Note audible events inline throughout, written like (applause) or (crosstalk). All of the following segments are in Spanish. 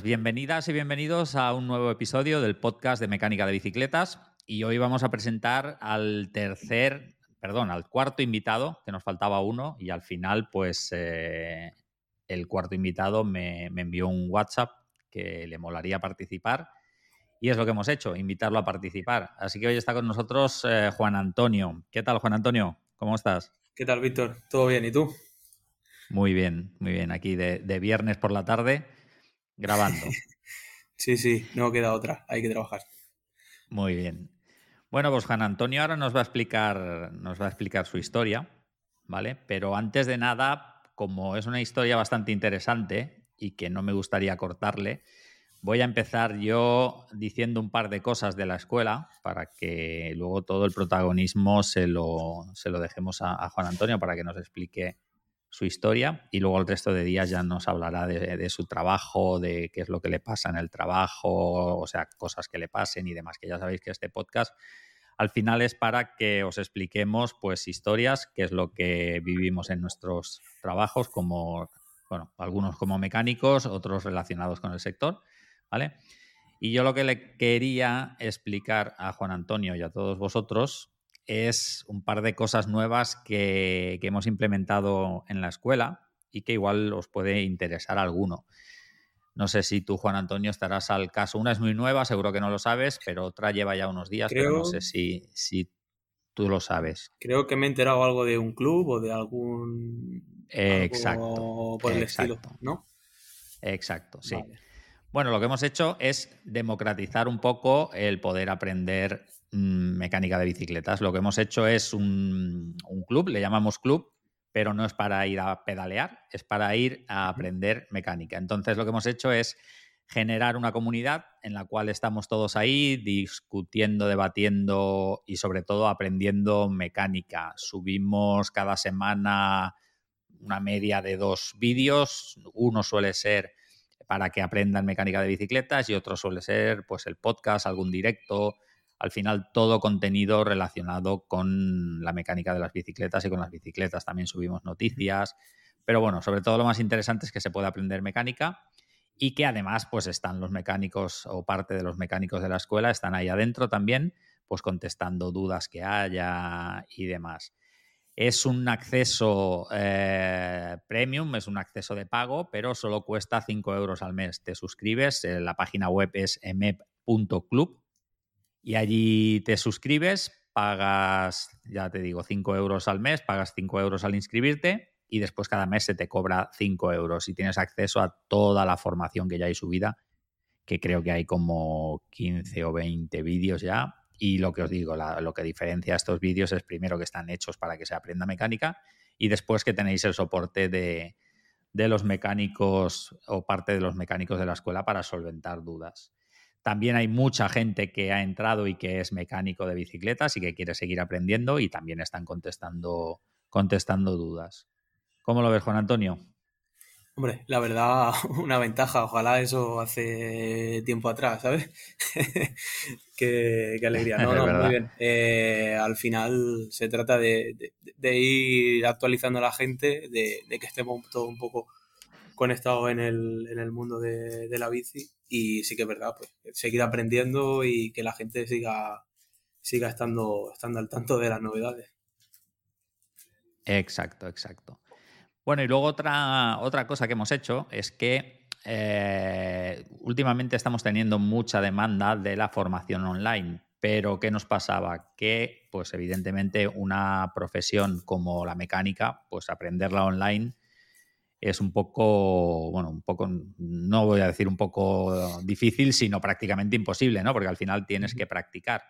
Pues bienvenidas y bienvenidos a un nuevo episodio del podcast de Mecánica de Bicicletas. Y hoy vamos a presentar al tercer, perdón, al cuarto invitado, que nos faltaba uno, y al final, pues eh, el cuarto invitado me, envió un WhatsApp que le molaría participar. Y es lo que hemos hecho, invitarlo a participar. Así que hoy está con nosotros eh, Juan Antonio. ¿Qué tal, Juan Antonio? ¿Cómo estás? ¿Qué tal, Víctor? ¿Todo bien? ¿Y tú? Muy bien, muy bien. Aquí de, de viernes por la tarde grabando. (laughs) sí, sí, no queda otra, hay que trabajar. Muy bien. Bueno, pues Juan Antonio ahora nos va a explicar, nos va a explicar su historia, ¿vale? Pero antes de nada, como es una historia bastante interesante y que no me gustaría cortarle, voy a empezar yo diciendo un par de cosas de la escuela para que luego todo el protagonismo se lo, se lo dejemos a, a Juan Antonio para que nos explique su historia y luego el resto de días ya nos hablará de, su trabajo, de qué es lo que le pasa en el trabajo, o sea, cosas que le pasen y demás, que ya sabéis que este podcast al final es para que os expliquemos pues historias, qué es lo que vivimos en nuestros trabajos como, bueno, algunos como mecánicos, otros relacionados con el sector, ¿vale? Y yo lo que le quería explicar a Juan Antonio y a todos vosotros es un par de cosas nuevas que, hemos implementado en la escuela y que igual os puede interesar alguno. No sé si tú, Juan Antonio, estarás al caso. Una es muy nueva, seguro que no lo sabes, pero otra lleva ya unos días, pero no sé si, si tú lo sabes. Creo que me he enterado algo de un club o de algún... exacto. Por el estilo, ¿no? Exacto, sí. Bueno, lo que hemos hecho es democratizar un poco el poder aprender mecánica de bicicletas. Lo que hemos hecho es un, club, le llamamos club, pero no es para ir a pedalear, es para ir a aprender mecánica. Entonces lo que hemos hecho es generar una comunidad en la cual estamos todos ahí discutiendo, debatiendo y sobre todo aprendiendo mecánica. Subimos cada semana una media de dos vídeos, uno suele ser para que aprendan mecánica de bicicletas y otro suele ser pues el podcast, algún directo, al final todo contenido relacionado con la mecánica de las bicicletas y con las bicicletas. También subimos noticias, pero bueno, sobre todo lo más interesante es que se puede aprender mecánica y que además pues están los mecánicos o parte de los mecánicos de la escuela están ahí adentro también, pues contestando dudas que haya y demás. Es un acceso eh, premium, es un acceso de pago, pero solo cuesta 5 euros al mes. Te suscribes, eh, la página web es emep.club y allí te suscribes, pagas, ya te digo, 5 euros al mes, pagas 5 euros al inscribirte y después cada mes se te cobra 5 euros y tienes acceso a toda la formación que ya hay subida, que creo que hay como 15 o 20 vídeos ya. Y lo que os digo, lo que diferencia estos vídeos es primero que están hechos para que se aprenda mecánica y después que tenéis el soporte de, de los mecánicos o parte de los mecánicos de la escuela para solventar dudas. También hay mucha gente que ha entrado y que es mecánico de bicicletas y que quiere seguir aprendiendo y también están contestando, contestando dudas. ¿Cómo lo ves, Juan Antonio? Hombre, la verdad, (laughs) una ventaja. Ojalá eso hace tiempo atrás, ¿sabes? (laughs) qué, alegría. (laughs) No, no, muy bien. Eh, al final se trata de, ir actualizando a la gente, de, que estemos todo un poco conectado en el, en el mundo de, la bici y sí que es verdad, pues seguir aprendiendo y que la gente siga, siga estando, estando al tanto de las novedades. Exacto, exacto. Bueno, y luego otra, otra cosa que hemos hecho es que eh, últimamente estamos teniendo mucha demanda de la formación online. Pero, ¿qué nos pasaba? Que, pues evidentemente, una profesión como la mecánica, pues aprenderla online es un poco, bueno, un poco, no voy a decir un poco difícil, sino prácticamente imposible, ¿no? Porque al final tienes que practicar.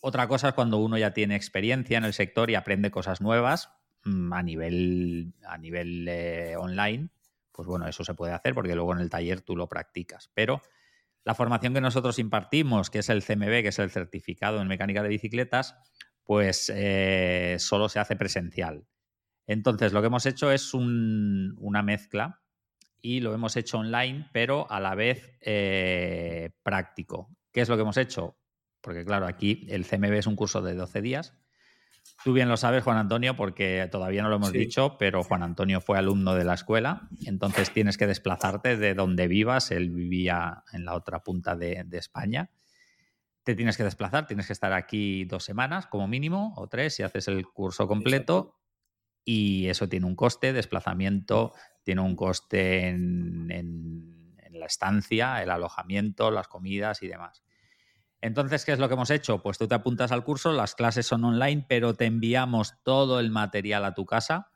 Otra cosa es cuando uno ya tiene experiencia en el sector y aprende cosas nuevas mm, a nivel, a nivel eh, online, pues bueno, eso se puede hacer porque luego en el taller tú lo practicas. Pero la formación que nosotros impartimos, que es el CMB, que es el certificado en mecánica de bicicletas, pues eh, solo se hace presencial. Entonces, lo que hemos hecho es una mezcla y lo hemos hecho online, pero a la vez eh, práctico. ¿Qué es lo que hemos hecho? Porque claro, aquí el CMB es un curso de 12 días, Tú bien lo sabes, Juan Antonio, porque todavía no lo hemos dicho, pero Juan Antonio fue alumno de la escuela, entonces tienes que desplazarte de donde vivas. Él vivía en la otra punta de, España. Te tienes que desplazar, tienes que estar aquí dos semanas como mínimo, o tres si haces el curso completo. Y eso tiene un coste, desplazamiento, tiene un coste en la estancia, el alojamiento, las comidas y demás. Entonces, ¿qué es lo que hemos hecho? Pues tú te apuntas al curso, las clases son online, pero te enviamos todo el material a tu casa.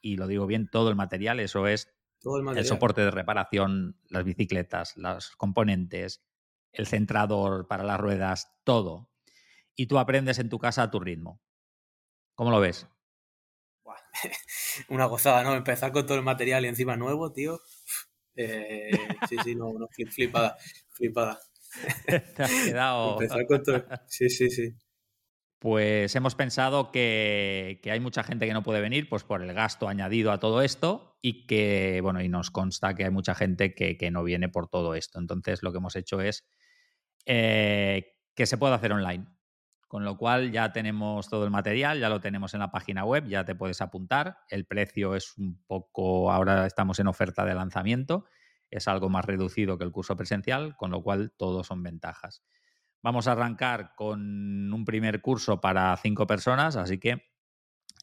Y lo digo bien, todo el material, eso es el, soporte de reparación, las bicicletas, los componentes, el centrador para las ruedas, todo. Y tú aprendes en tu casa a tu ritmo. ¿Cómo lo ves? (laughs) Una gozada, ¿no? Empezar con todo el material y encima nuevo, tío. Eh, sí, sí, no, no, flipada, flipada. (laughs) Te has quedado. (laughs) Sí, sí, sí. Pues hemos pensado que, hay mucha gente que no puede venir, pues por el gasto añadido a todo esto, y que, bueno, y nos consta que hay mucha gente que, no viene por todo esto. Entonces, lo que hemos hecho es eh, que se pueda hacer online. Con lo cual ya tenemos todo el material, ya lo tenemos en la página web, ya te puedes apuntar. El precio es un poco, ahora estamos en oferta de lanzamiento es algo más reducido que el curso presencial, con lo cual todos son ventajas. Vamos a arrancar con un primer curso para cinco personas, así que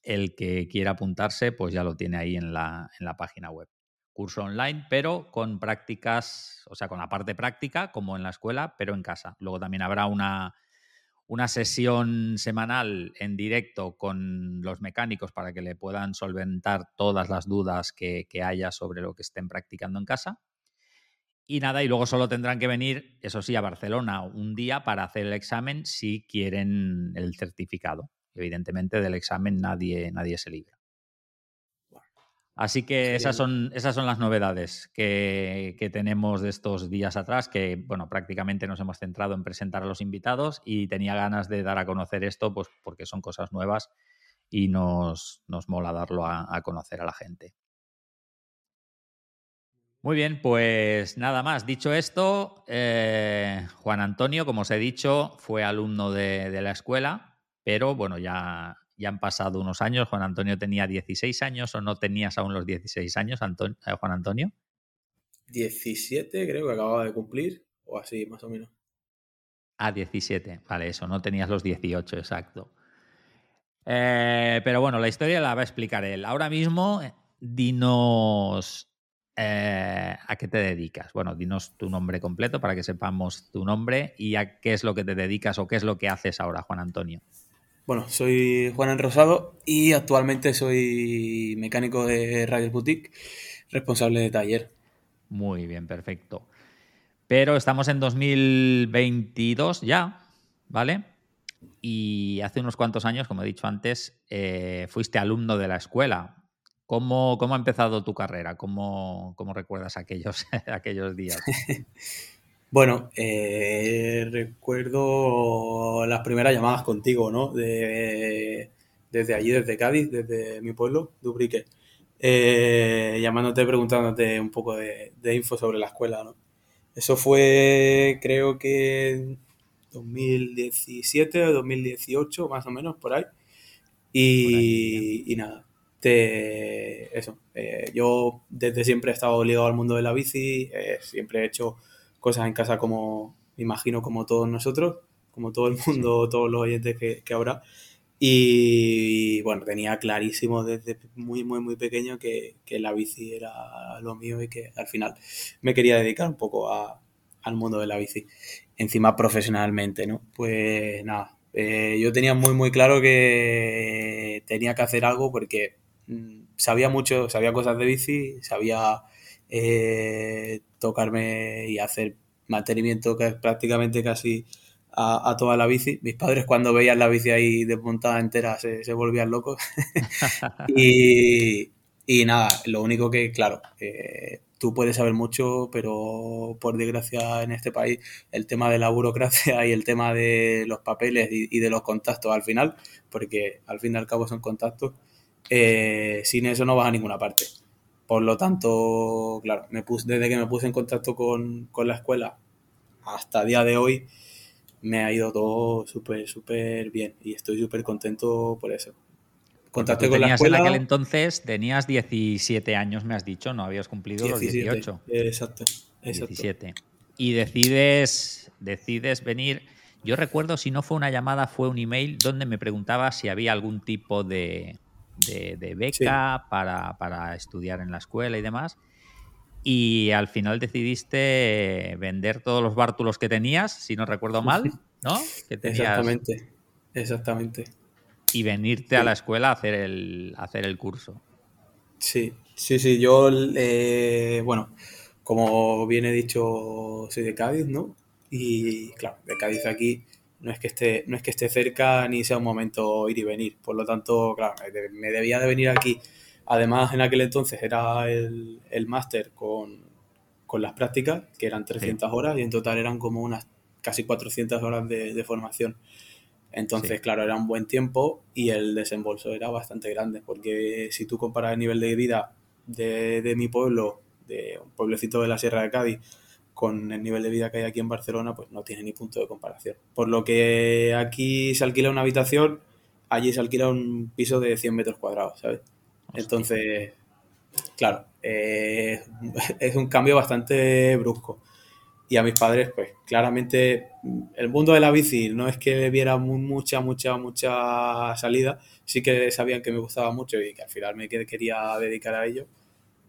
el que quiera apuntarse, pues ya lo tiene ahí en la, en la página web. Curso online, pero con prácticas, o sea, con la parte práctica, como en la escuela, pero en casa. Luego también habrá una, una sesión semanal en directo con los mecánicos para que le puedan solventar todas las dudas que, haya sobre lo que estén practicando en casa. Y nada, y luego solo tendrán que venir, eso sí, a Barcelona un día para hacer el examen si quieren el certificado. Evidentemente del examen nadie, nadie se libra. Así que esas son, esas son las novedades que, que, tenemos de estos días atrás, que bueno, prácticamente nos hemos centrado en presentar a los invitados y tenía ganas de dar a conocer esto, pues porque son cosas nuevas y nos, nos mola darlo a conocer a la gente. Muy bien, pues nada más. Dicho esto, eh, Juan Antonio, como os he dicho, fue alumno de, la escuela, pero bueno, ya, ya, han pasado unos años. Juan Antonio tenía 16 años o no tenías aún los 16 años, eh, Juan Antonio. 17 creo que acababa de cumplir, o así, más o menos. Ah, 17, vale, eso, no tenías los 18, exacto. Eh, pero bueno, la historia la va a explicar él. Ahora mismo, dinos eh, ¿A qué te dedicas? Bueno, dinos tu nombre completo para que sepamos tu nombre y a qué es lo que te dedicas o qué es lo que haces ahora, Juan Antonio. Bueno, soy Juan Enrosado y actualmente soy mecánico de Radio Boutique, responsable de taller. Muy bien, perfecto. Pero estamos en 2022 ya, ¿vale? Y hace unos cuantos años, como he dicho antes, eh, fuiste alumno de la escuela. ¿Cómo, ha empezado tu carrera? ¿Cómo, recuerdas aquellos, (laughs) aquellos días? (laughs) bueno, eh, recuerdo las primeras llamadas contigo, ¿no? De, desde allí, desde Cádiz, desde mi pueblo, Dubrique. Eh, llamándote, preguntándote un poco de, info sobre la escuela, ¿no? Eso fue, creo que 2017 o 2018, más o menos, por ahí. y nada, eso, eh, yo desde siempre he estado ligado al mundo de la bici, eh, siempre he hecho cosas en casa como, me imagino, como todos nosotros, como todo el mundo, todos los oyentes que, habrá. Y, bueno, tenía clarísimo desde muy, muy, muy pequeño que, la bici era lo mío y que al final me quería dedicar un poco al mundo de la bici. Encima profesionalmente, ¿no? Pues nada, eh, yo tenía muy, muy claro que tenía que hacer algo porque Mm, sabía mucho, sabía cosas de bici, sabía eh, tocarme y hacer mantenimiento que es prácticamente casi a, toda la bici. Mis padres cuando veían la bici ahí desmontada entera se, volvían locos. (laughs) y, y, nada, lo único que, claro, eh, tú puedes saber mucho, pero por desgracia en este país el tema de la burocracia (laughs) y el tema de los papeles y de los contactos al final, porque al fin y al cabo son contactos, eh, sin eso no vas a ninguna parte. Por lo tanto, claro, me puse, desde que me puse en contacto con, la escuela hasta el día de hoy, me ha ido todo súper, súper bien y estoy súper contento por eso. Contacté con la escuela. En aquel entonces tenías 17 años, me has dicho, no habías cumplido los 18. Exacto, exacto. 17. Y decides, decides venir. Yo recuerdo, si no fue una llamada, fue un email donde me preguntaba si había algún tipo de, de, beca para, para, estudiar en la escuela y demás. Y al final decidiste vender todos los bártulos que tenías, si no recuerdo mal, ¿no? Exactamente, exactamente y venirte a la escuela a hacer el, hacer el curso. Sí, sí, sí. Yo, eh, bueno, como bien he dicho, soy de Cádiz, ¿no? Y claro, de Cádiz aquí no es que esté, no es que esté cerca ni sea un momento ir y venir. Por lo tanto, claro, me debía de venir aquí. Además, en aquel entonces era el, máster con, las prácticas, que eran 300 horas, y en total eran como unas casi 400 horas de, de formación. Entonces, claro, era un buen tiempo y el desembolso era bastante grande, porque si tú comparas el nivel de vida de, mi pueblo, de un pueblecito de la Sierra de Cádiz, con el nivel de vida que hay aquí en Barcelona, pues no tiene ni punto de comparación. Por lo que aquí se alquila una habitación, allí se alquila un piso de 100 metros cuadrados, ¿sabes? Entonces, claro, eh, (laughs) es un cambio bastante brusco y a mis padres, pues claramente el mundo de la bici no es que viera mucha, mucha, mucha salida, sí que sabían que me gustaba mucho y que al final me quería dedicar a ello,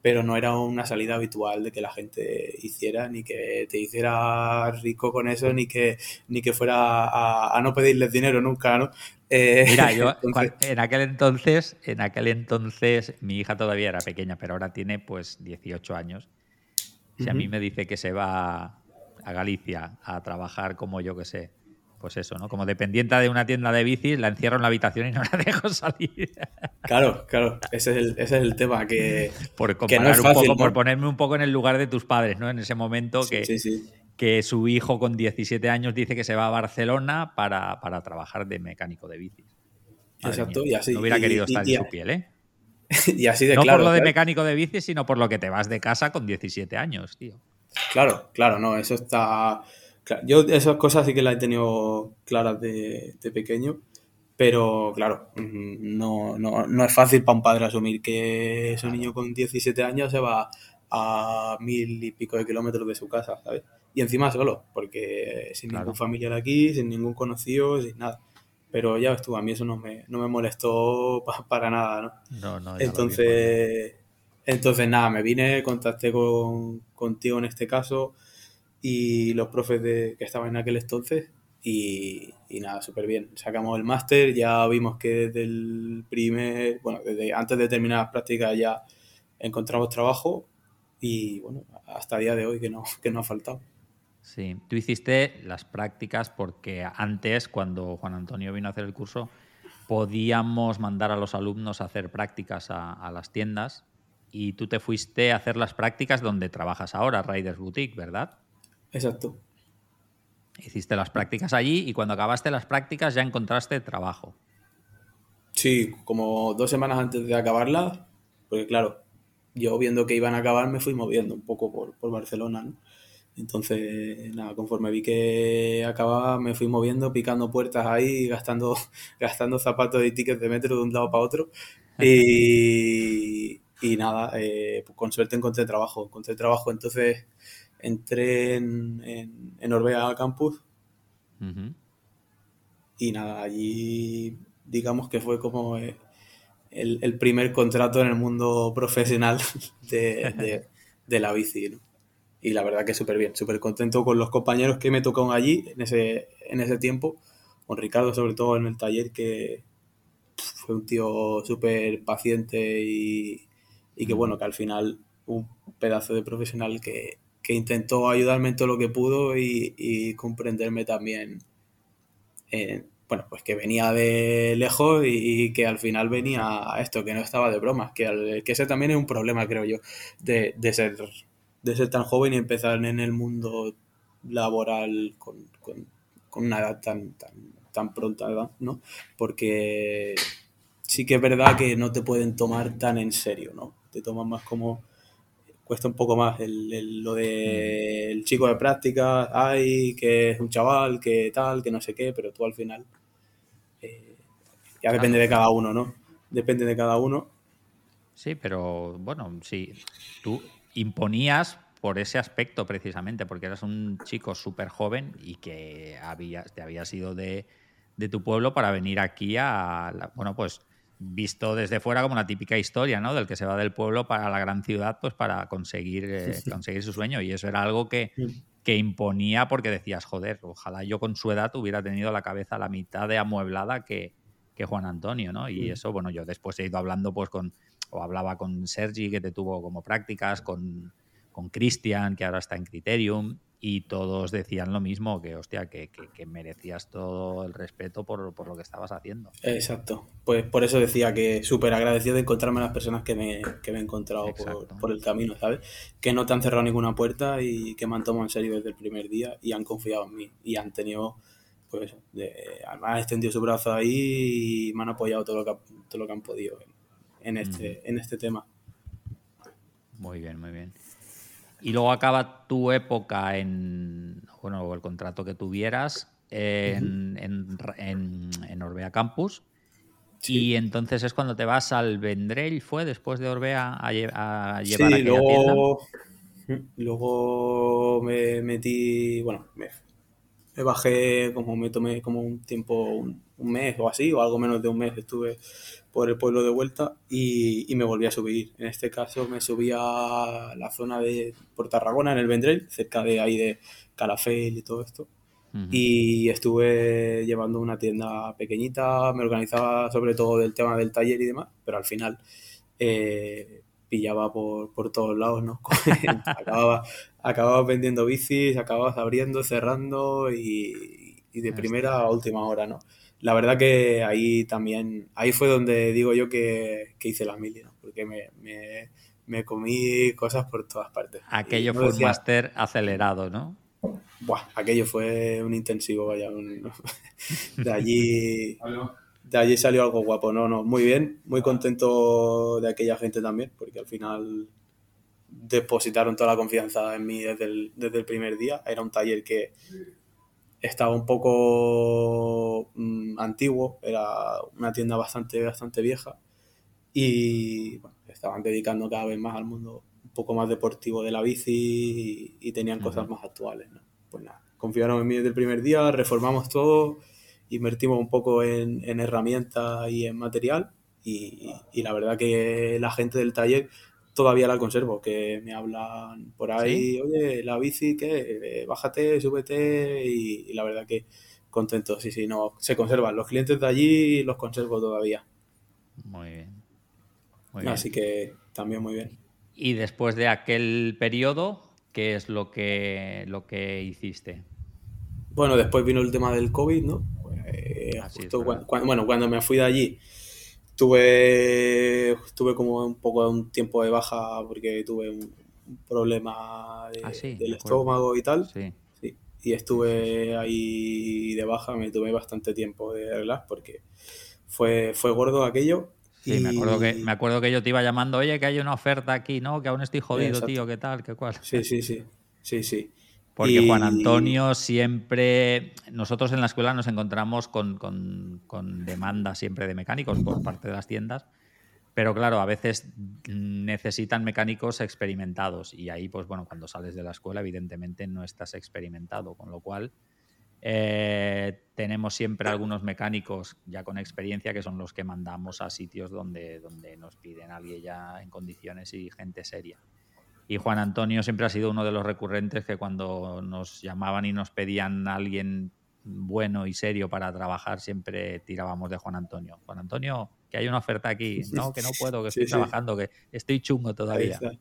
pero no era una salida habitual de que la gente hiciera, ni que te hiciera rico con eso, ni que, ni que fuera a, no pedirles dinero nunca, ¿no? Eh, Mira, yo (laughs) en aquel entonces, en aquel entonces mi hija todavía era pequeña, pero ahora tiene pues 18 años. Si a mí me dice que se va a Galicia a trabajar como yo que sé, pues eso, ¿no? Como dependiente de una tienda de bicis, la encierro en la habitación y no (laughs) la dejo salir. Claro, claro, ese es el, ese es el tema que, (laughs) por comparar un poco, por ponerme un poco en el lugar de tus padres, ¿no? En ese momento que, que su hijo con 17 años dice que se va a Barcelona para, trabajar de mecánico de bicis. Exacto, y así. No hubiera querido estar en su piel, ¿eh? (laughs) Y así de no por lo de mecánico de bicis, sino por lo que te vas de casa con 17 años, tío. Claro, claro, no, eso está... Yo esas cosas sí que las he tenido claras de, pequeño, pero claro, mm, no, no, no es fácil para un padre asumir que ese niño con 17 años se va a mil y pico de kilómetros de su casa, ¿sabes? Y encima solo, porque sin ningún familiar aquí, sin ningún conocido, sin nada. Pero ya ves tú, a mí eso no me, no me molestó para nada, ¿no? No, no. Entonces, entonces, nada, me vine, contacté con, contigo en este caso y los profes de, que estaban en aquel entonces y, nada, súper bien. Sacamos el máster, ya vimos que desde el primer, bueno, desde antes de terminar las prácticas ya encontramos trabajo y bueno, hasta el día de hoy que no, que no ha faltado. Sí, tú hiciste las prácticas porque antes, cuando Juan Antonio vino a hacer el curso, podíamos mandar a los alumnos a hacer prácticas a, a las tiendas y tú te fuiste a hacer las prácticas donde trabajas ahora, Riders Boutique, ¿verdad? Exacto. Hiciste las prácticas allí y cuando acabaste las prácticas ya encontraste trabajo. Sí, como dos semanas antes de acabarlas, porque claro, yo viendo que iban a acabar me fui moviendo un poco por, por Barcelona, ¿no? Entonces, nada, conforme vi que acababa, me fui moviendo, picando puertas ahí, (laughs) gastando, gastando zapatos y tickets de metro de un lado para otro. (laughs) Y, y nada, eh, pues con suerte encontré trabajo. Encontré trabajo, entonces entré en, en, en Orbea Campus. Y nada, allí digamos que fue como eh, el, primer contrato en el mundo profesional (laughs) de, la bici. Y la verdad que súper bien, súper contento con los compañeros que me tocaron allí en ese, en ese tiempo. Con Ricardo, sobre todo en el taller, que fue un tío súper paciente y, y que bueno, que al final un pedazo de profesional que, intentó ayudarme en todo lo que pudo y, comprenderme también, bueno, pues que venía de lejos y, que al final venía a esto, que no estaba de bromas, que, que ese también es un problema, creo yo, de, ser, de ser tan joven y empezar en el mundo laboral con, una edad tan, tan, tan pronta, ¿no? Porque sí que es verdad que no te pueden tomar tan en serio, ¿no? te toman más como cuesta un poco más el, lo del mm. chico de práctica, ay, que es un chaval, que tal, que no sé qué, pero tú al final eh, ya depende de cada uno, ¿no? Depende de cada uno. Sí, pero bueno, sí, tú imponías por ese aspecto precisamente, porque eras un chico súper joven y que habías, te habías ido de, de, tu pueblo para venir aquí a, bueno, pues visto desde fuera como una típica historia, ¿no? Del que se va del pueblo para la gran ciudad, pues para conseguir, eh, conseguir su sueño. Y eso era algo que, que, imponía porque decías, joder, ojalá yo con su edad hubiera tenido la cabeza la mitad de amueblada que, que Juan Antonio, ¿no? Y eso, bueno, yo después he ido hablando pues con, o hablaba con Sergi, que te tuvo como prácticas, con, con Cristian, que ahora está en Criterium, y todos decían lo mismo, que hostia, que, que, merecías todo el respeto por, por, lo que estabas haciendo. Exacto. Pues por eso decía que súper agradecido de encontrarme a las personas que me, que me he encontrado por, por, el camino, ¿sabes? Que no te han cerrado ninguna puerta y que me han tomado en serio desde el primer día y han confiado en mí y han tenido, pues de, han extendido su brazo ahí y me han apoyado todo lo que, todo lo que han podido en este, en este tema. Muy bien, muy bien. Y luego acaba tu época en, bueno, el contrato que tuvieras en, en, Orbea Campus. Y entonces es cuando te vas al Vendrell, ¿fue después de Orbea a, llevar sí, luego, Luego me metí, bueno, me, bajé, como me tomé como un tiempo, un, un, mes o así, o algo menos de un mes estuve por el pueblo de vuelta y, y, me volví a subir. En este caso me subí a la zona de por Tarragona, en el Vendrell, cerca de ahí de Calafell y todo esto. Y estuve llevando una tienda pequeñita, me organizaba sobre todo del tema del taller y demás, pero al final eh, pillaba por, por, todos lados, ¿no? (laughs) acababa, acababa vendiendo bicis, acababas abriendo, cerrando y, y de primera a última hora, ¿no? La verdad que ahí también, ahí fue donde digo yo que, hice la mili, ¿no? porque me, comí cosas por todas partes. Aquello fue un máster acelerado, ¿no? Buah, aquello fue un intensivo, vaya. (laughs) de allí de allí salió algo guapo, no, no, muy bien, muy contento de aquella gente también, porque al final depositaron toda la confianza en mí desde desde el primer día. Era un taller que estaba un poco mm, antiguo, era una tienda bastante, bastante vieja y estaban dedicando cada vez más al mundo un poco más deportivo de la bici y, tenían cosas más actuales. Pues nada, confiaron en mí desde el primer día, reformamos todo, invertimos un poco en, en herramientas y en material y, y la verdad que la gente del taller todavía la conservo, que me hablan por ahí, oye, la bici, ¿qué? Eh, bájate, súbete y, la verdad que contento, sí, sí, no, se conservan. Los clientes de allí los conservo todavía. Muy bien. Así que también muy bien. Y después de aquel periodo, ¿qué es lo que, lo que hiciste? Bueno, después vino el tema del COVID, ¿no? Pues, bueno, cuando me fui de allí, Tuve, tuve como un poco de un tiempo de baja porque tuve un, problema ah, del estómago y tal. Sí. Y estuve ahí de baja, me tuve bastante tiempo de arreglar porque fue, fue gordo aquello. Sí, me, acuerdo que, me acuerdo que yo te iba llamando, oye, que hay una oferta aquí, ¿no? Que aún estoy jodido, tío, ¿qué tal? ¿Qué cual? Sí, sí, sí. Sí, sí. Porque Juan Antonio siempre, nosotros en la escuela nos encontramos con, con, demanda siempre de mecánicos por parte de las tiendas, pero claro, a veces necesitan mecánicos experimentados y ahí, pues bueno, cuando sales de la escuela evidentemente no estás experimentado, con lo cual eh, tenemos siempre algunos mecánicos ya con experiencia que son los que mandamos a sitios donde, donde nos piden a alguien ya en condiciones y gente seria. Y Juan Antonio siempre ha sido uno de los recurrentes que cuando nos llamaban y nos pedían a alguien bueno y serio para trabajar, siempre tirábamos de Juan Antonio. Juan Antonio, que hay una oferta aquí. No, que no puedo, que estoy trabajando, que estoy chungo todavía. Sí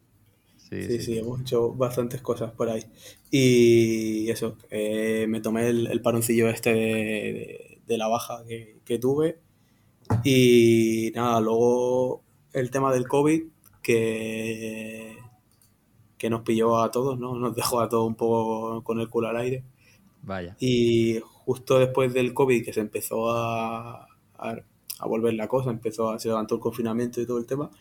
sí, hemos hecho bastantes cosas por ahí. Y eso, eh, me tomé el, paroncillo este de, la baja que, que, tuve. Y nada, luego el tema del COVID, que que nos pilló a todos, ¿no? Nos dejó a todos un poco con el culo al aire. Vaya. Y justo después del COVID que se empezó a, a, volver la cosa, empezó a, se levantó el confinamiento y todo el tema,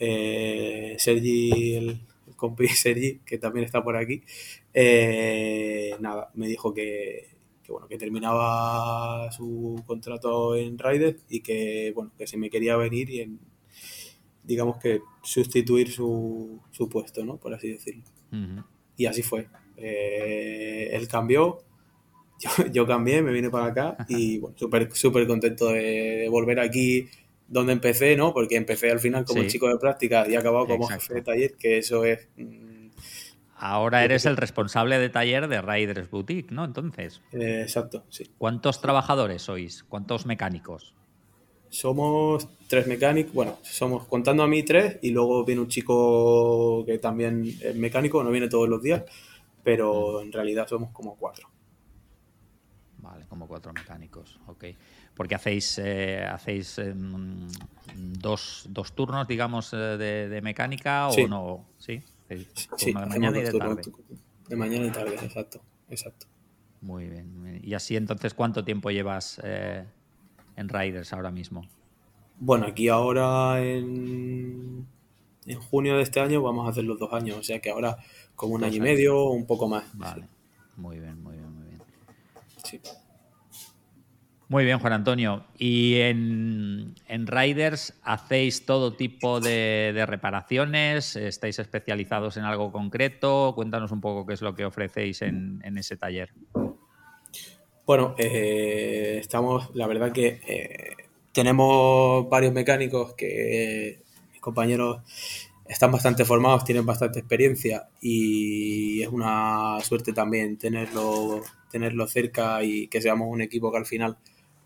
eh, Sergi, el, compi (laughs) Sergi, que también está por aquí, eh, nada, me dijo que, bueno, que terminaba su contrato en Ryder y que, bueno, que si me quería venir y en, digamos que sustituir su, su puesto, ¿no? Por así decirlo. Y así fue. Eh, él cambió, (laughs) yo, cambié, me vine para acá y bueno, súper súper contento de, volver aquí donde empecé, ¿no? Porque empecé al final como chico de práctica y he acabado como jefe de taller, que eso es... Mm, Ahora eres el responsable de taller de Riders Boutique, ¿no? Entonces. Eh, exacto, sí. ¿Cuántos trabajadores sois? ¿Cuántos mecánicos? Somos tres mecánicos, bueno, somos contando a mí tres y luego viene un chico que también es mecánico, no viene todos los días, pero en realidad somos como cuatro. Vale, como cuatro mecánicos, ok. Porque hacéis, eh, hacéis em, dos, dos, turnos, digamos, eh, de, mecánica o no, ¿sí? Sí, de mañana y de tarde. De mañana y tarde, exacto, exacto. Muy bien. Y así entonces, ¿cuánto tiempo llevas eh, en Riders ahora mismo? Bueno, aquí ahora en, en junio de este año vamos a hacer los dos años, o sea que ahora como un año y medio o un poco más. Vale, muy bien, muy bien, muy bien. Sí. Muy bien, Juan Antonio. ¿Y en, en Riders hacéis todo tipo de, reparaciones? ¿Estáis especializados en algo concreto? Cuéntanos un poco qué es lo que ofrecéis en, en ese taller. Bueno, eh, estamos, la verdad que eh, tenemos varios mecánicos que mis compañeros están bastante formados, tienen bastante experiencia y es una suerte también tenerlo, tenerlo cerca y que seamos un equipo que al final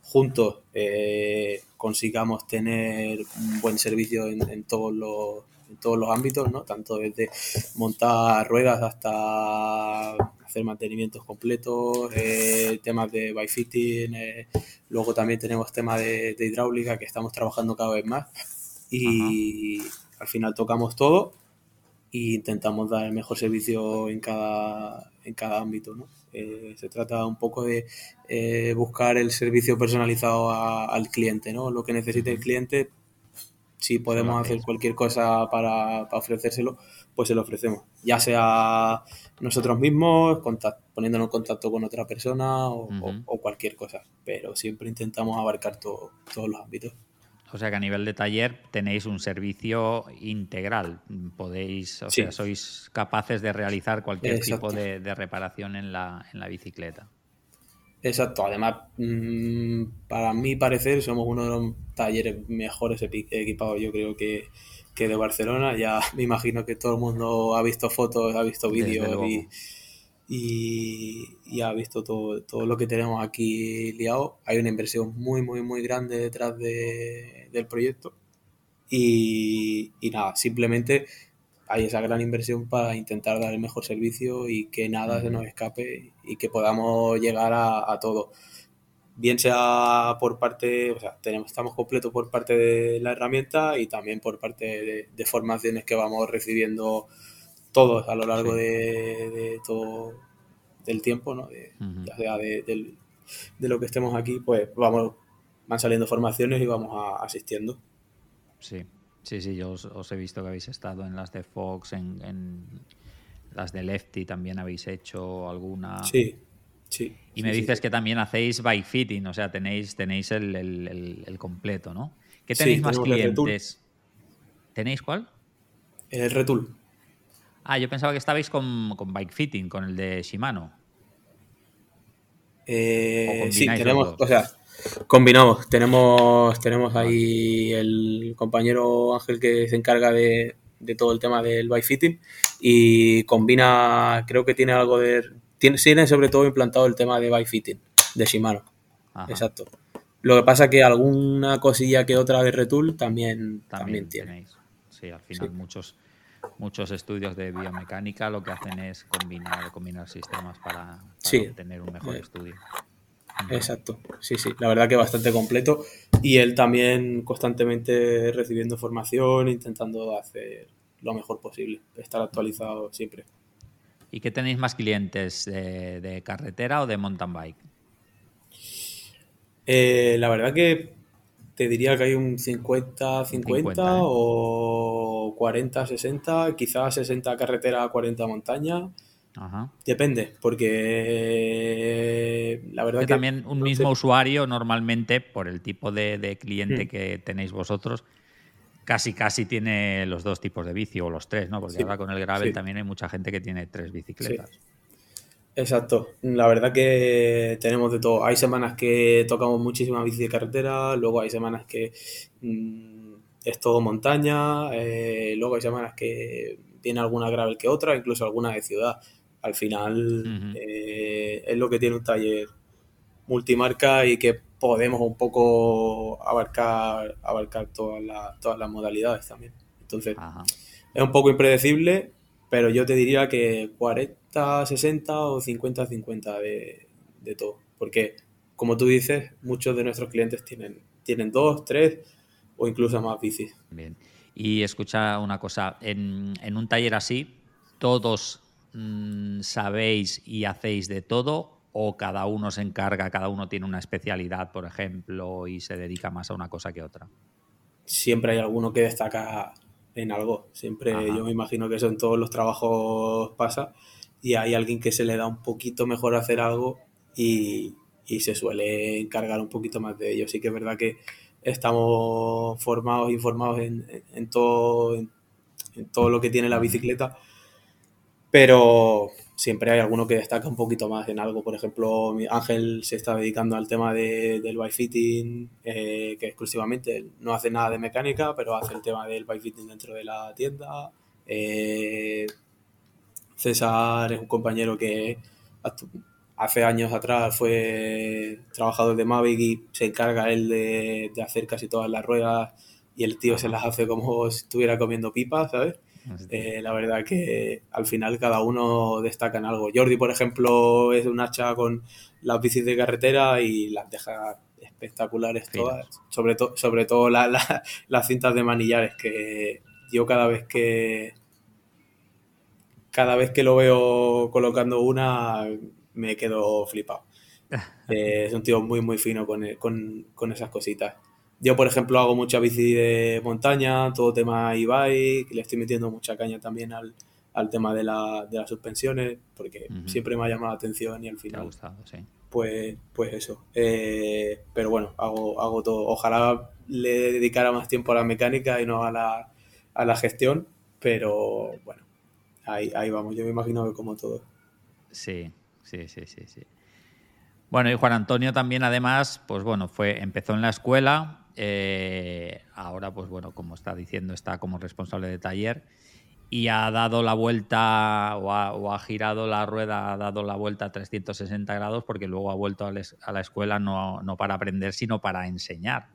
juntos eh, consigamos tener un buen servicio en, todos los en todos los ámbitos, ¿no? Tanto desde montar ruedas hasta hacer mantenimientos completos, eh, temas de bike fitting, eh, luego también tenemos temas de, hidráulica que estamos trabajando cada vez más y al final tocamos todo e intentamos dar el mejor servicio en cada, en cada ámbito, ¿no? Eh, se trata un poco de eh, buscar el servicio personalizado al cliente, ¿no? Lo que necesite el cliente, si podemos hacer cualquier cosa para, ofrecérselo, pues se lo ofrecemos. Ya sea nosotros mismos, poniéndonos en contacto con otra persona o, cualquier cosa. Pero siempre intentamos abarcar todos los ámbitos. O sea que a nivel de taller tenéis un servicio integral. Podéis, o sea, sois capaces de realizar cualquier tipo de, reparación en la, en la bicicleta. Exacto, además, mm, para mi parecer, somos uno de los talleres mejores equipados, yo creo que, que de Barcelona. Ya (laughs) me imagino que todo el mundo ha visto fotos, ha visto vídeos y y, ha visto todo, todo lo que tenemos aquí liado. Hay una inversión muy, muy, muy grande detrás de, del proyecto. Y, nada, simplemente hay esa gran inversión para intentar dar el mejor servicio y que nada se nos escape y que podamos llegar a, todo. Bien sea por parte, o sea, tenemos, estamos completos por parte de la herramienta y también por parte de formaciones que vamos recibiendo todos a lo largo de, todo el tiempo, ¿no? De, Ya sea de, lo que estemos aquí, pues vamos, van saliendo formaciones y vamos asistiendo. Sí, sí, sí, yo os, he visto que habéis estado en las de Fox, en, las de Lefty también habéis hecho alguna. Sí, sí. Y me dices que también hacéis bike fitting, o sea, tenéis, tenéis el, completo, ¿no? ¿Qué tenéis más clientes? ¿Tenéis cuál? El Retool. Ah, yo pensaba que estabais con, Bike Fitting, con el de Shimano. Eh, sí, tenemos, o sea, combinamos. Tenemos, tenemos ahí el compañero Ángel que se encarga de, todo el tema del bike fitting y combina, creo que tiene algo de. Tiene, tiene sobre todo implantado el tema de bike fitting de Shimano. Exacto. Lo que pasa que alguna cosilla que otra de Retool también, también, tiene. Sí, al final muchos muchos estudios de biomecánica lo que hacen es combinar, combinar sistemas para, tener un mejor estudio. Exacto, sí, sí, la verdad que bastante completo y él también constantemente recibiendo formación, intentando hacer lo mejor posible, estar actualizado siempre. ¿Y qué tenéis más clientes, de, carretera o de mountain bike? Eh, la verdad que te diría que hay un 50-50 o 40, 60, quizás 60 carretera, 40 montaña. Depende, porque la verdad que, también un mismo usuario normalmente por el tipo de, cliente hmm. que tenéis vosotros casi casi tiene los dos tipos de bici o los tres, ¿no? Porque ahora con el gravel también hay mucha gente que tiene tres bicicletas. Exacto. La verdad que tenemos de todo. Hay semanas que tocamos muchísimas bici de carretera, luego hay semanas que mm, es todo montaña, eh, luego hay semanas que tiene alguna gravel que otra, incluso alguna de ciudad. Al final eh, es lo que tiene un taller multimarca y que podemos un poco abarcar, abarcar todas, las, todas las modalidades también. Entonces, es un poco impredecible, pero yo te diría que 40, 60 o 50, 50 de, de todo. Porque, como tú dices, muchos de nuestros clientes tienen, tienen dos, tres o incluso más bicis. Bien. Y escucha una cosa, en, un taller así, ¿todos mm, sabéis y hacéis de todo o cada uno se encarga, cada uno tiene una especialidad, por ejemplo, y se dedica más a una cosa que otra? Siempre hay alguno que destaca en algo. Siempre yo me imagino que eso en todos los trabajos pasa y hay alguien que se le da un poquito mejor hacer algo y, se suele encargar un poquito más de ello. Sí que es verdad que estamos formados, informados en, en todo, en, todo lo que tiene la bicicleta, pero siempre hay alguno que destaca un poquito más en algo. Por ejemplo, Ángel se está dedicando al tema de, del bike fitting, eh, que exclusivamente no hace nada de mecánica, pero hace el tema del bike fitting dentro de la tienda. Eh, César es un compañero que hace años atrás fue trabajador de Mavic y se encarga él de, de hacer casi todas las ruedas y el tío se las hace como si estuviera comiendo pipas, ¿sabes? Eh, la verdad que al final cada uno destaca en algo. Jordi, por ejemplo, es un hacha con las bicis de carretera y las deja espectaculares todas. Sobre, sobre todo las cintas de manillares, que yo cada vez que cada vez que lo veo colocando una me quedo flipado. (laughs) Eh, es un tío muy, muy fino con, con esas cositas. Yo, por ejemplo, hago mucha bici de montaña, todo tema e-bike, le estoy metiendo mucha caña también al, tema de, la, de las suspensiones, porque siempre me ha llamado la atención y al final. ha gustado, sí. Pues, pues eso. Eh, pero bueno, hago, hago todo. Ojalá le dedicara más tiempo a la mecánica y no a la, a la gestión, pero bueno, ahí, ahí vamos. Yo me imagino que como todo. Sí, sí, sí, sí, sí. Bueno, y Juan Antonio también, además, pues bueno, fue, empezó en la escuela, eh, ahora, pues bueno, como está diciendo, está como responsable de taller y ha dado la vuelta o ha, girado la rueda, ha dado la vuelta a 360 grados porque luego ha vuelto a, la escuela no, para aprender, sino para enseñar.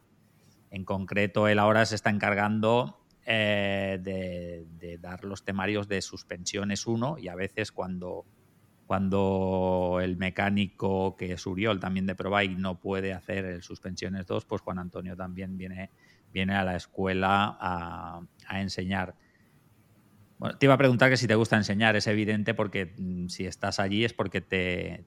En concreto, él ahora se está encargando eh, de, dar los temarios de suspensiones 1 y a veces cuando cuando el mecánico, que es Uriol también de ProBike, no puede hacer el suspensiones 2, pues Juan Antonio también viene, viene a la escuela a, enseñar. Bueno, te iba a preguntar que si te gusta enseñar, es evidente porque mm, si estás allí es porque te,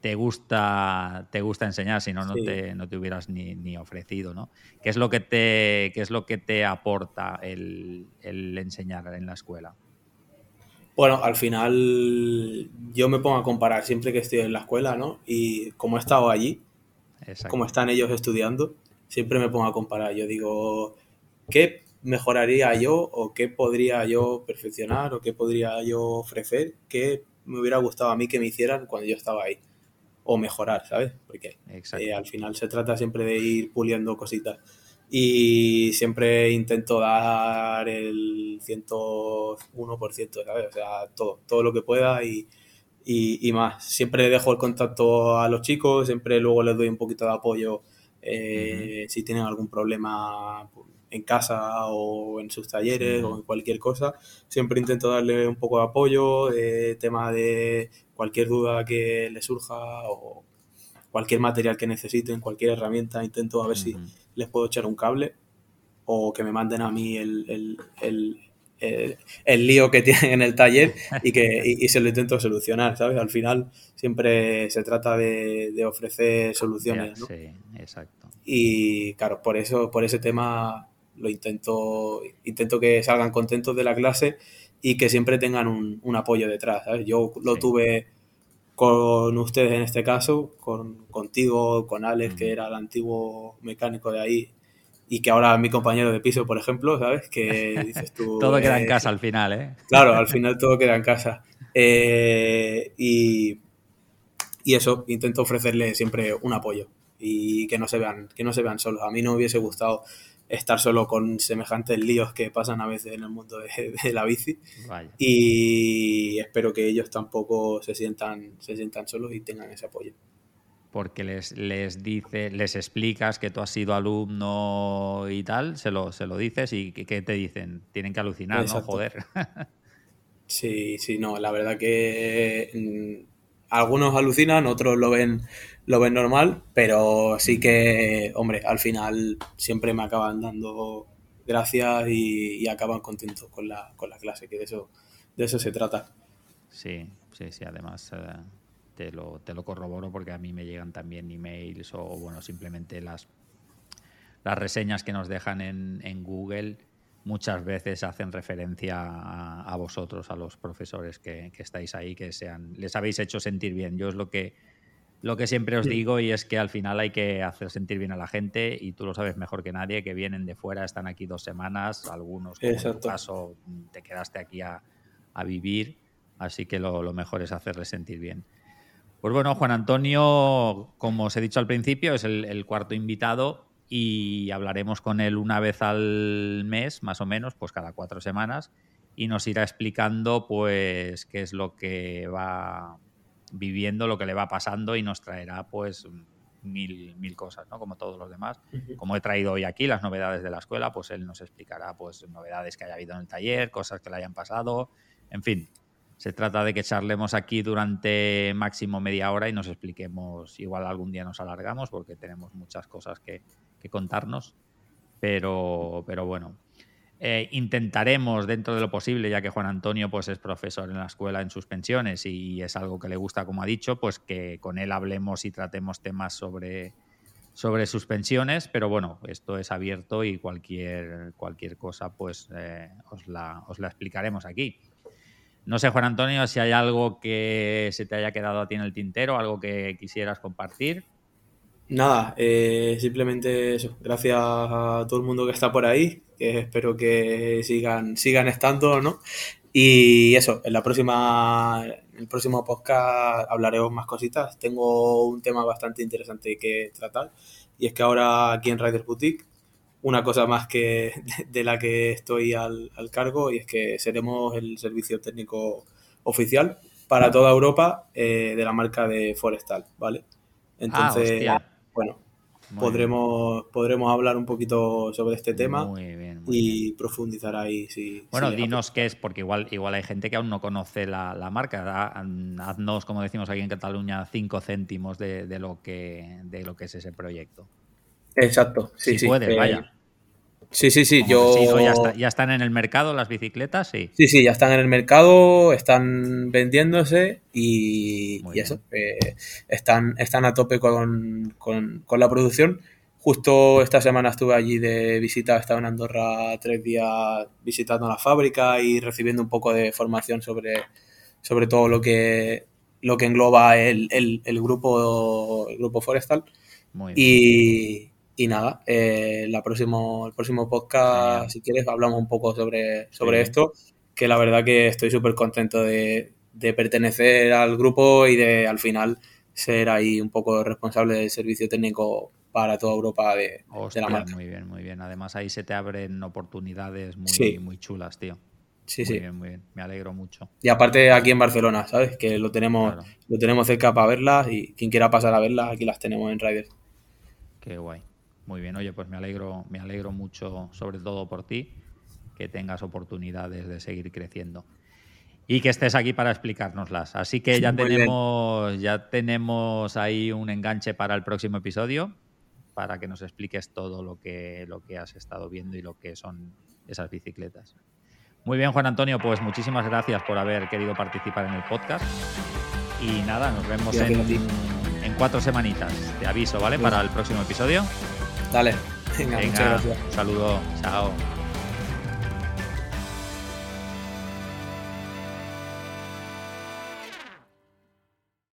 te, gusta, te gusta enseñar, si no, no, te, no te hubieras ni, ofrecido, ¿no? ¿Qué es lo que te, qué es lo que te aporta el, el enseñar en la escuela? Bueno, al final yo me pongo a comparar siempre que estoy en la escuela, ¿no? Y como he estado allí, como están ellos estudiando, siempre me pongo a comparar. Yo digo, ¿qué mejoraría yo o qué podría yo perfeccionar o qué podría yo ofrecer que me hubiera gustado a mí que me hicieran cuando yo estaba ahí? O mejorar, ¿sabes? Porque eh, al final se trata siempre de ir puliendo cositas y siempre intento dar el 101%, ¿sabes? O sea, todo, todo lo que pueda y, y, más. Siempre dejo el contacto a los chicos, siempre luego les doy un poquito de apoyo eh, si tienen algún problema en casa o en sus talleres o en cualquier cosa. Siempre intento darle un poco de apoyo, eh, tema de cualquier duda que les surja o cualquier material que necesiten, cualquier herramienta, intento a ver si les puedo echar un cable o que me manden a mí el, lío que (laughs) tienen en el taller y que y, se lo intento solucionar, ¿sabes? Al final siempre se trata de, ofrecer soluciones, ¿no? Sí, exacto. Y claro, por eso, por ese tema lo intento, intento que salgan contentos de la clase y que siempre tengan un, apoyo detrás. Yo lo tuve con ustedes en este caso, con, contigo, con Alex, que era el antiguo mecánico de ahí, y que ahora es mi compañero de piso, por ejemplo, ¿sabes? Que dices tú... (laughs) todo queda en eh, casa al final, ¿eh? Claro, al final todo queda en casa. Eh, y, y eso, intento ofrecerle siempre un apoyo y que no se vean, que no se vean solos. A mí no me hubiese gustado estar solo con semejantes líos que pasan a veces en el mundo de, (laughs) la bici. Y espero que ellos tampoco se sientan, se sientan solos y tengan ese apoyo. Porque les, les dice, les explicas que tú has sido alumno y tal, se lo, se lo dices y ¿qué te dicen? Tienen que alucinar, ¿no? Joder. (laughs) sí, sí, no, la verdad que mm, algunos alucinan, otros lo ven lo ven normal, pero sí que, hombre, al final siempre me acaban dando gracias y, acaban contentos con la, con la clase, que de eso, de eso se trata. Sí, sí, sí, además eh, te, lo, te lo corroboro porque a mí me llegan también emails o, bueno, simplemente las, las reseñas que nos dejan en, en Google muchas veces hacen referencia a, vosotros, a los profesores que, que, estáis ahí, que sean, les habéis hecho sentir bien. Yo es lo que lo que siempre os digo y es que al final hay que hacer sentir bien a la gente y tú lo sabes mejor que nadie, que vienen de fuera, están aquí dos semanas, algunos como en tu caso te quedaste aquí a, vivir, así que lo, mejor es hacerles sentir bien. Pues bueno, Juan Antonio, como os he dicho al principio, es el, cuarto invitado y hablaremos con él una vez al mes, más o menos, pues cada cuatro semanas, y nos irá explicando pues qué es lo que va viviendo lo que le va pasando y nos traerá pues mil, mil cosas, ¿no? Como todos los demás. Como he traído hoy aquí las novedades de la escuela, pues él nos explicará pues novedades que haya habido en el taller, cosas que le hayan pasado, en fin. Se trata de que charlemos aquí durante máximo media hora y nos expliquemos, igual algún día nos alargamos porque tenemos muchas cosas que, que contarnos, pero, pero bueno, eh, intentaremos, dentro de lo posible, ya que Juan Antonio pues, es profesor en la escuela en suspensiones y es algo que le gusta, como ha dicho, pues que con él hablemos y tratemos temas sobre, sobre suspensiones, pero bueno, esto es abierto y cualquier, cualquier cosa pues eh, os, la, os la explicaremos aquí. No sé, Juan Antonio, si hay algo que se te haya quedado a ti en el tintero, algo que quisieras compartir. Nada, eh, simplemente eso. Gracias a todo el mundo que está por ahí, que espero que sigan, sigan estando, ¿no? Y eso, en la próxima, en el próximo podcast hablaremos más cositas. Tengo un tema bastante interesante que tratar y es que ahora aquí en Rider Boutique, una cosa más que (laughs) de la que estoy al, cargo y es que seremos el servicio técnico oficial para toda Europa eh, de la marca de Forestal, ¿vale? Ah, Bueno, podremos, podremos hablar un poquito sobre este tema y profundizar ahí. Si, bueno, dinos qué es, porque igual, igual hay gente que aún no conoce la, marca. Haznos, como decimos aquí en Cataluña, cinco céntimos de, lo, que, de lo que es ese proyecto. Exacto, sí, si Puede, vaya. Sí, sí, sí. Yo... ya, están en el mercado las bicicletas, sí. Sí, sí, ya están en el mercado, están vendiéndose y, eso. Eh, están, están a tope con, la producción. Justo esta semana estuve allí de visita, estaba en Andorra tres días visitando la fábrica y recibiendo un poco de formación sobre, sobre todo lo que, lo que engloba el, grupo, el grupo forestal. Muy bien. Y, y nada, eh, la próximo, el próximo podcast, si quieres, hablamos un poco sobre, sobre esto, que la verdad que estoy súper contento de, pertenecer al grupo y de al final ser ahí un poco responsable del servicio técnico para toda Europa de, la marca. Muy bien, muy bien. Además ahí se te abren oportunidades muy, muy chulas, tío. Sí, muy sí. bien, muy bien. Me alegro mucho. Y aparte aquí en Barcelona, ¿sabes? Que lo tenemos, lo tenemos cerca para verlas y quien quiera pasar a verlas, aquí las tenemos en Riders. Qué guay. Muy bien, oye, pues me alegro, me alegro mucho, sobre todo por ti, que tengas oportunidades de seguir creciendo. Y que estés aquí para explicárnoslas. Así que ya tenemos, ya tenemos ahí un enganche para el próximo episodio, para que nos expliques todo lo que, lo que has estado viendo y lo que son esas bicicletas. Muy bien, Juan Antonio, pues muchísimas gracias por haber querido participar en el podcast. Y nada, nos vemos en, en, cuatro semanitas. Te aviso, ¿vale? Para el próximo episodio. Dale. Venga, muchas gracias. Un saludo, chao.